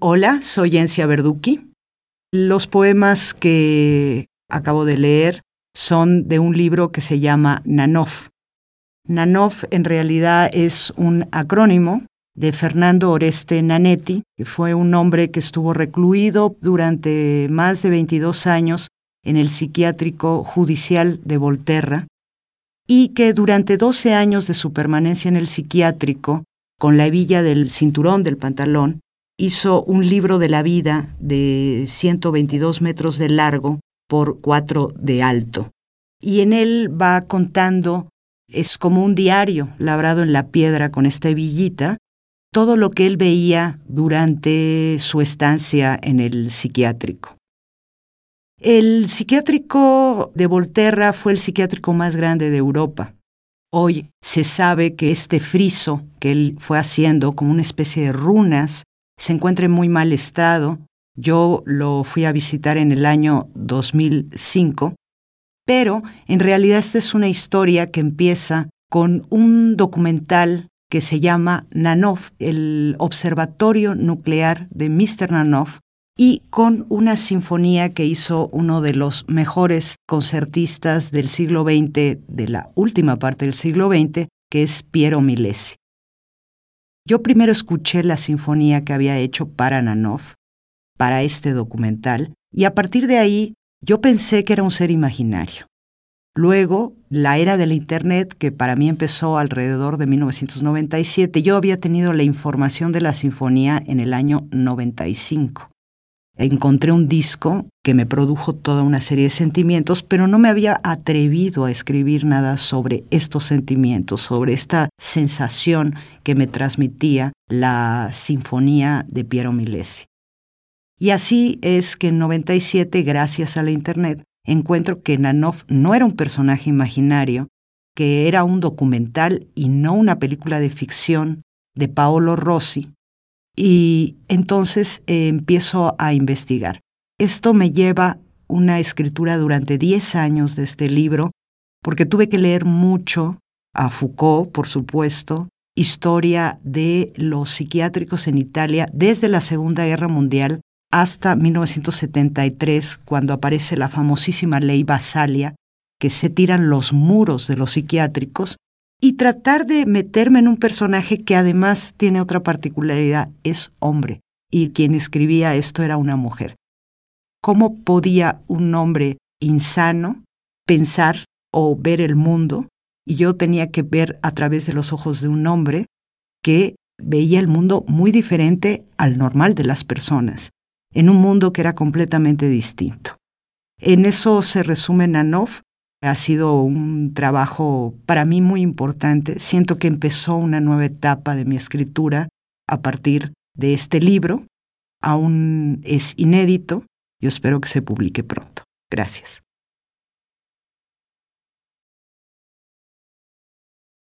Hola, soy Encia Verducci. Los poemas que acabo de leer son de un libro que se llama Nanov. Nanov en realidad es un acrónimo de Fernando Oreste Nanetti, que fue un hombre que estuvo recluido durante más de 22 años en el psiquiátrico judicial de Volterra y que durante 12 años de su permanencia en el psiquiátrico, con la hebilla del cinturón del pantalón, hizo un libro de la vida de 122 metros de largo por 4 de alto. Y en él va contando, es como un diario labrado en la piedra con esta hebillita, todo lo que él veía durante su estancia en el psiquiátrico. El psiquiátrico de Volterra fue el psiquiátrico más grande de Europa. Hoy se sabe que este friso que él fue haciendo como una especie de runas se encuentra en muy mal estado. Yo lo fui a visitar en el año 2005, pero en realidad esta es una historia que empieza con un documental que se llama Nanov, el Observatorio Nuclear de Mr. Nanov, y con una sinfonía que hizo uno de los mejores concertistas del siglo XX, de la última parte del siglo XX, que es Piero Milesi. Yo primero escuché la sinfonía que había hecho para Nanov, para este documental, y a partir de ahí yo pensé que era un ser imaginario. Luego, la era del Internet, que para mí empezó alrededor de 1997, yo había tenido la información de la sinfonía en el año 95 encontré un disco que me produjo toda una serie de sentimientos, pero no me había atrevido a escribir nada sobre estos sentimientos, sobre esta sensación que me transmitía la sinfonía de Piero Milesi. Y así es que en 97, gracias a la Internet, encuentro que Nanov no era un personaje imaginario, que era un documental y no una película de ficción de Paolo Rossi, y entonces eh, empiezo a investigar. Esto me lleva una escritura durante 10 años de este libro, porque tuve que leer mucho a Foucault, por supuesto, historia de los psiquiátricos en Italia desde la Segunda Guerra Mundial hasta 1973, cuando aparece la famosísima ley Basalia, que se tiran los muros de los psiquiátricos y tratar de meterme en un personaje que además tiene otra particularidad, es hombre, y quien escribía esto era una mujer. ¿Cómo podía un hombre insano pensar o ver el mundo? Y yo tenía que ver a través de los ojos de un hombre que veía el mundo muy diferente al normal de las personas, en un mundo que era completamente distinto. En eso se resume Nanov, ha sido un trabajo para mí muy importante. Siento que empezó una nueva etapa de mi escritura a partir de este libro. Aún es inédito. Yo espero que se publique pronto. Gracias.